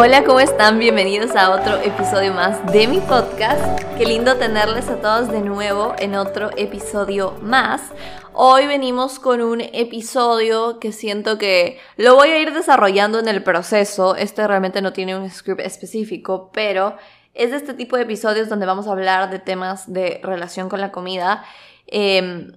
Hola, ¿cómo están? Bienvenidos a otro episodio más de mi podcast. Qué lindo tenerles a todos de nuevo en otro episodio más. Hoy venimos con un episodio que siento que lo voy a ir desarrollando en el proceso. Este realmente no tiene un script específico, pero es de este tipo de episodios donde vamos a hablar de temas de relación con la comida. Em,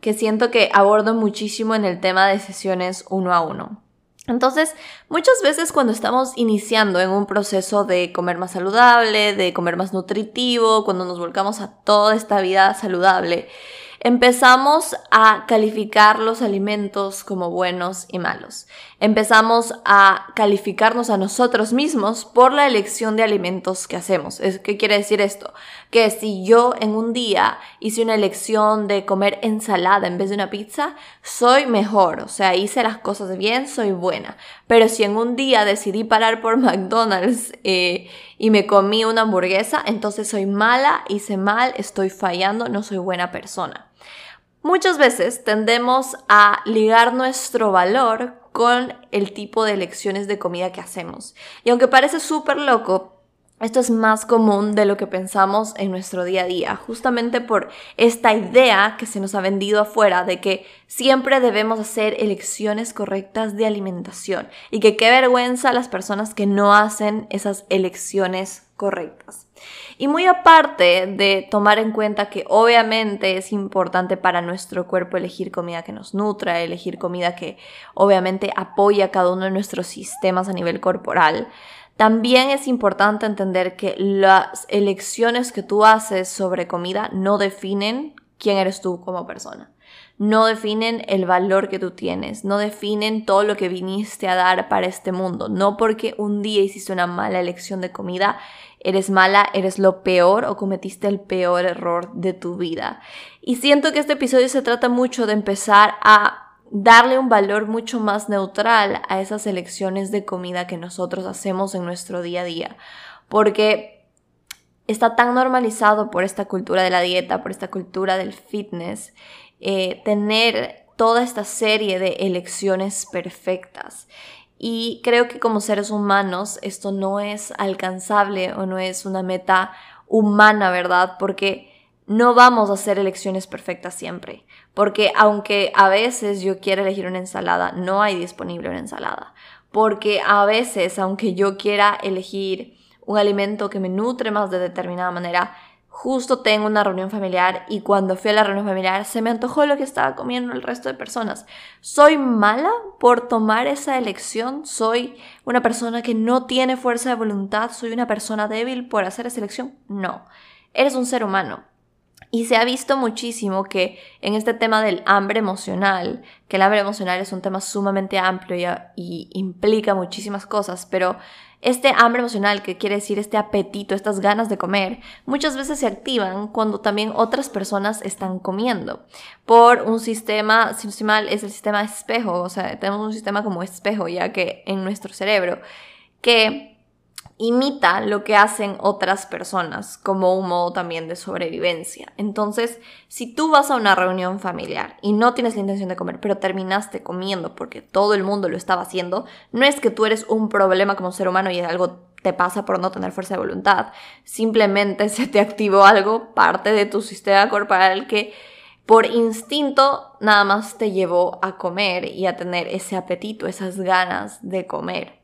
que siento que abordo muchísimo en el tema de sesiones uno a uno. Entonces, muchas veces cuando estamos iniciando en un proceso de comer más saludable, de comer más nutritivo, cuando nos volcamos a toda esta vida saludable, empezamos a calificar los alimentos como buenos y malos. Empezamos a calificarnos a nosotros mismos por la elección de alimentos que hacemos. ¿Qué quiere decir esto? Que si yo en un día hice una elección de comer ensalada en vez de una pizza, soy mejor. O sea, hice las cosas bien, soy buena. Pero si en un día decidí parar por McDonald's eh, y me comí una hamburguesa, entonces soy mala, hice mal, estoy fallando, no soy buena persona. Muchas veces tendemos a ligar nuestro valor con el tipo de elecciones de comida que hacemos. Y aunque parece súper loco, esto es más común de lo que pensamos en nuestro día a día, justamente por esta idea que se nos ha vendido afuera de que siempre debemos hacer elecciones correctas de alimentación y que qué vergüenza las personas que no hacen esas elecciones correctas. Y muy aparte de tomar en cuenta que obviamente es importante para nuestro cuerpo elegir comida que nos nutra, elegir comida que obviamente apoya cada uno de nuestros sistemas a nivel corporal, también es importante entender que las elecciones que tú haces sobre comida no definen quién eres tú como persona. No definen el valor que tú tienes, no definen todo lo que viniste a dar para este mundo. No porque un día hiciste una mala elección de comida, eres mala, eres lo peor o cometiste el peor error de tu vida. Y siento que este episodio se trata mucho de empezar a darle un valor mucho más neutral a esas elecciones de comida que nosotros hacemos en nuestro día a día. Porque está tan normalizado por esta cultura de la dieta, por esta cultura del fitness, eh, tener toda esta serie de elecciones perfectas. Y creo que como seres humanos esto no es alcanzable o no es una meta humana, ¿verdad? Porque no vamos a hacer elecciones perfectas siempre, porque aunque a veces yo quiera elegir una ensalada, no hay disponible una ensalada, porque a veces, aunque yo quiera elegir un alimento que me nutre más de determinada manera, justo tengo una reunión familiar y cuando fui a la reunión familiar se me antojó lo que estaba comiendo el resto de personas. ¿Soy mala por tomar esa elección? ¿Soy una persona que no tiene fuerza de voluntad? ¿Soy una persona débil por hacer esa elección? No. Eres un ser humano y se ha visto muchísimo que en este tema del hambre emocional, que el hambre emocional es un tema sumamente amplio y, implica muchísimas cosas, pero este hambre emocional, que quiere decir este apetito, estas ganas de comer, muchas veces se activan cuando también otras personas están comiendo. Por un sistema, si no estoy mal, es el sistema espejo, o sea, tenemos un sistema como espejo ya que en nuestro cerebro, que imita lo que hacen otras personas como un modo también de sobrevivencia. Entonces, si tú vas a una reunión familiar y no tienes la intención de comer, pero terminaste comiendo porque todo el mundo lo estaba haciendo, no es que tú eres un problema como ser humano y algo te pasa por no tener fuerza de voluntad. Simplemente se te activó algo, parte de tu sistema corporal que por instinto nada más te llevó a comer y a tener ese apetito, esas ganas de comer.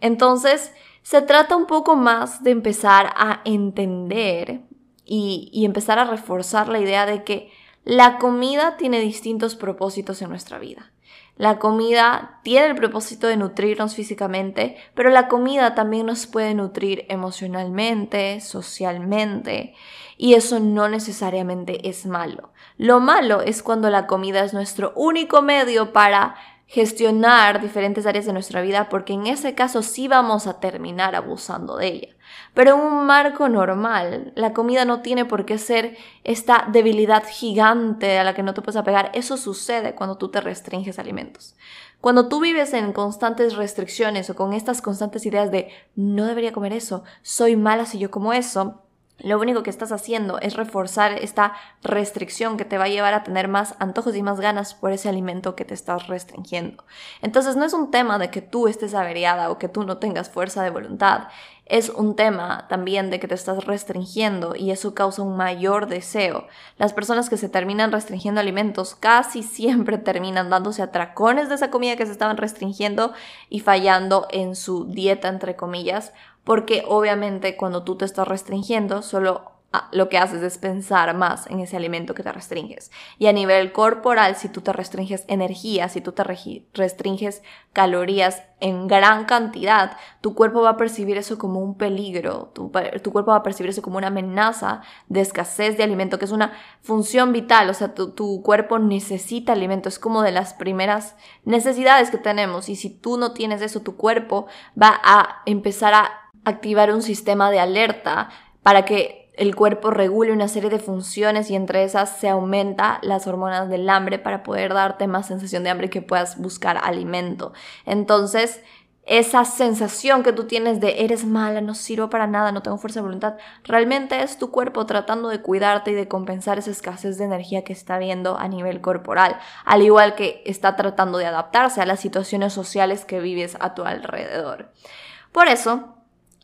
Entonces, se trata un poco más de empezar a entender y, empezar a reforzar la idea de que la comida tiene distintos propósitos en nuestra vida. La comida tiene el propósito de nutrirnos físicamente, pero la comida también nos puede nutrir emocionalmente, socialmente, y eso no necesariamente es malo. Lo malo es cuando la comida es nuestro único medio para gestionar diferentes áreas de nuestra vida porque en ese caso sí vamos a terminar abusando de ella. Pero en un marco normal, la comida no tiene por qué ser esta debilidad gigante a la que no te puedes apegar. Eso sucede cuando tú te restringes alimentos. Cuando tú vives en constantes restricciones o con estas constantes ideas de no debería comer eso, soy mala si yo como eso, lo único que estás haciendo es reforzar esta restricción que te va a llevar a tener más antojos y más ganas por ese alimento que te estás restringiendo. Entonces no es un tema de que tú estés averiada o que tú no tengas fuerza de voluntad, es un tema también de que te estás restringiendo y eso causa un mayor deseo. Las personas que se terminan restringiendo alimentos casi siempre terminan dándose atracones de esa comida que se estaban restringiendo y fallando en su dieta, entre comillas, porque obviamente cuando tú te estás restringiendo solo Ah, lo que haces es pensar más en ese alimento que te restringes. Y a nivel corporal, si tú te restringes energía, si tú te restringes calorías en gran cantidad, tu cuerpo va a percibir eso como un peligro, tu, cuerpo va a percibir eso como una amenaza de escasez de alimento, que es una función vital, o sea, tu, tu cuerpo necesita alimento, es como de las primeras necesidades que tenemos. Y si tú no tienes eso, tu cuerpo va a empezar a activar un sistema de alerta para que el cuerpo regule una serie de funciones y entre esas se aumenta las hormonas del hambre para poder darte más sensación de hambre y que puedas buscar alimento. Entonces, esa sensación que tú tienes de eres mala, no sirvo para nada, no tengo fuerza de voluntad, realmente es tu cuerpo tratando de cuidarte y de compensar esa escasez de energía que está viendo a nivel corporal, al igual que está tratando de adaptarse a las situaciones sociales que vives a tu alrededor. Por eso,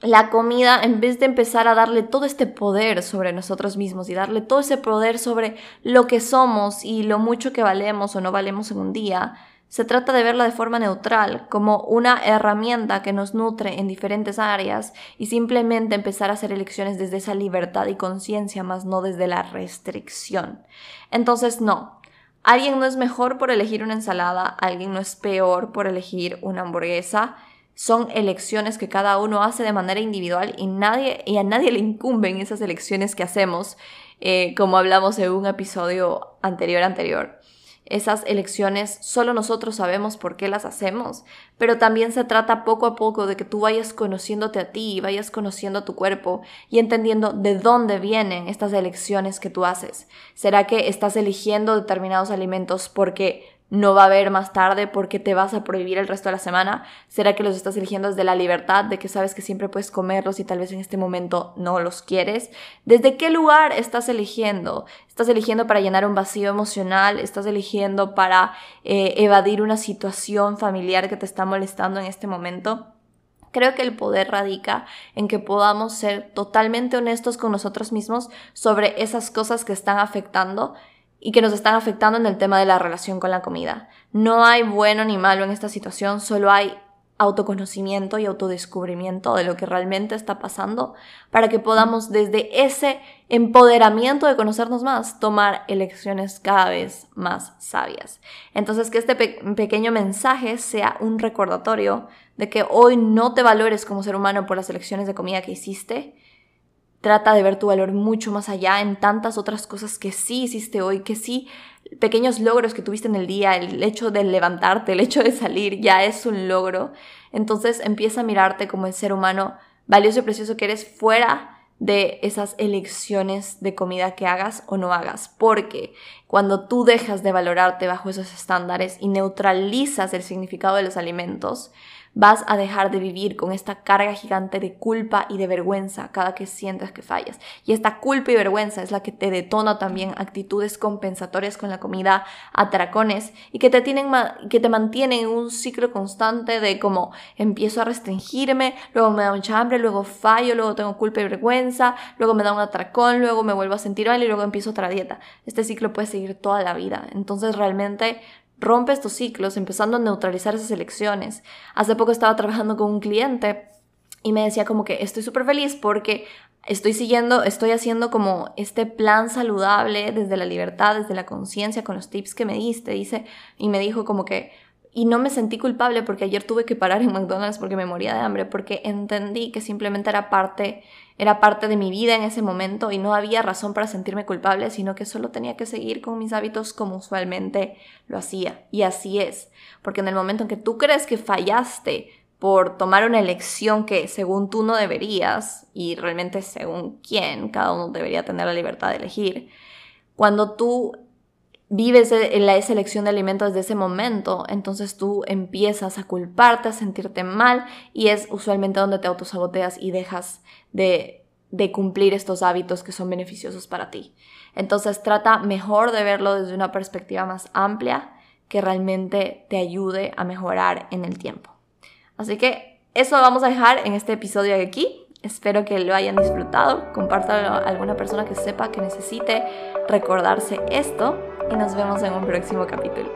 la comida, en vez de empezar a darle todo este poder sobre nosotros mismos y darle todo ese poder sobre lo que somos y lo mucho que valemos o no valemos en un día, se trata de verla de forma neutral, como una herramienta que nos nutre en diferentes áreas y simplemente empezar a hacer elecciones desde esa libertad y conciencia, más no desde la restricción. Entonces, no. Alguien no es mejor por elegir una ensalada, alguien no es peor por elegir una hamburguesa son elecciones que cada uno hace de manera individual y, nadie, y a nadie le incumben esas elecciones que hacemos, eh, como hablamos en un episodio anterior anterior. Esas elecciones solo nosotros sabemos por qué las hacemos, pero también se trata poco a poco de que tú vayas conociéndote a ti, vayas conociendo a tu cuerpo y entendiendo de dónde vienen estas elecciones que tú haces. ¿Será que estás eligiendo determinados alimentos porque no va a haber más tarde porque te vas a prohibir el resto de la semana? ¿Será que los estás eligiendo desde la libertad de que sabes que siempre puedes comerlos y tal vez en este momento no los quieres? ¿Desde qué lugar estás eligiendo? ¿Estás eligiendo para llenar un vacío emocional? ¿Estás eligiendo para eh, evadir una situación familiar que te está molestando en este momento? Creo que el poder radica en que podamos ser totalmente honestos con nosotros mismos sobre esas cosas que están afectando y que nos están afectando en el tema de la relación con la comida. No hay bueno ni malo en esta situación, solo hay autoconocimiento y autodescubrimiento de lo que realmente está pasando para que podamos desde ese empoderamiento de conocernos más tomar elecciones cada vez más sabias. Entonces que este pequeño mensaje sea un recordatorio de que hoy no te valores como ser humano por las elecciones de comida que hiciste, Trata de ver tu valor mucho más allá en tantas otras cosas que sí hiciste hoy, que sí, pequeños logros que tuviste en el día, el hecho de levantarte, el hecho de salir, ya es un logro. Entonces empieza a mirarte como el ser humano valioso y precioso que eres fuera de esas elecciones de comida que hagas o no hagas, porque cuando tú dejas de valorarte bajo esos estándares y neutralizas el significado de los alimentos, vas a dejar de vivir con esta carga gigante de culpa y de vergüenza cada que sientes que fallas. Y esta culpa y vergüenza es la que te detona también actitudes compensatorias con la comida, atracones y que te, tienen que te mantienen en un ciclo constante de como empiezo a restringirme, luego me da mucha hambre, luego fallo, luego tengo culpa y vergüenza, luego me da un atracón, luego me vuelvo a sentir mal y luego empiezo otra dieta. Este ciclo puede seguir toda la vida. Entonces realmente rompe estos ciclos, empezando a neutralizar esas elecciones. Hace poco estaba trabajando con un cliente y me decía como que estoy súper feliz porque estoy siguiendo, estoy haciendo como este plan saludable desde la libertad, desde la conciencia, con los tips que me diste, dice, y me dijo como que, y no me sentí culpable porque ayer tuve que parar en McDonald's porque me moría de hambre, porque entendí que simplemente era parte era parte de mi vida en ese momento y no había razón para sentirme culpable, sino que solo tenía que seguir con mis hábitos como usualmente lo hacía. Y así es, porque en el momento en que tú crees que fallaste por tomar una elección que según tú no deberías, y realmente según quién, cada uno debería tener la libertad de elegir, cuando tú vives en la elección de alimentos desde ese momento, entonces tú empiezas a culparte, a sentirte mal y es usualmente donde te autosaboteas y dejas de de cumplir estos hábitos que son beneficiosos para ti. Entonces trata mejor de verlo desde una perspectiva más amplia que realmente te ayude a mejorar en el tiempo. Así que eso vamos a dejar en este episodio de aquí. Espero que lo hayan disfrutado. Compártalo a alguna persona que sepa que necesite recordarse esto y nos vemos en un próximo capítulo.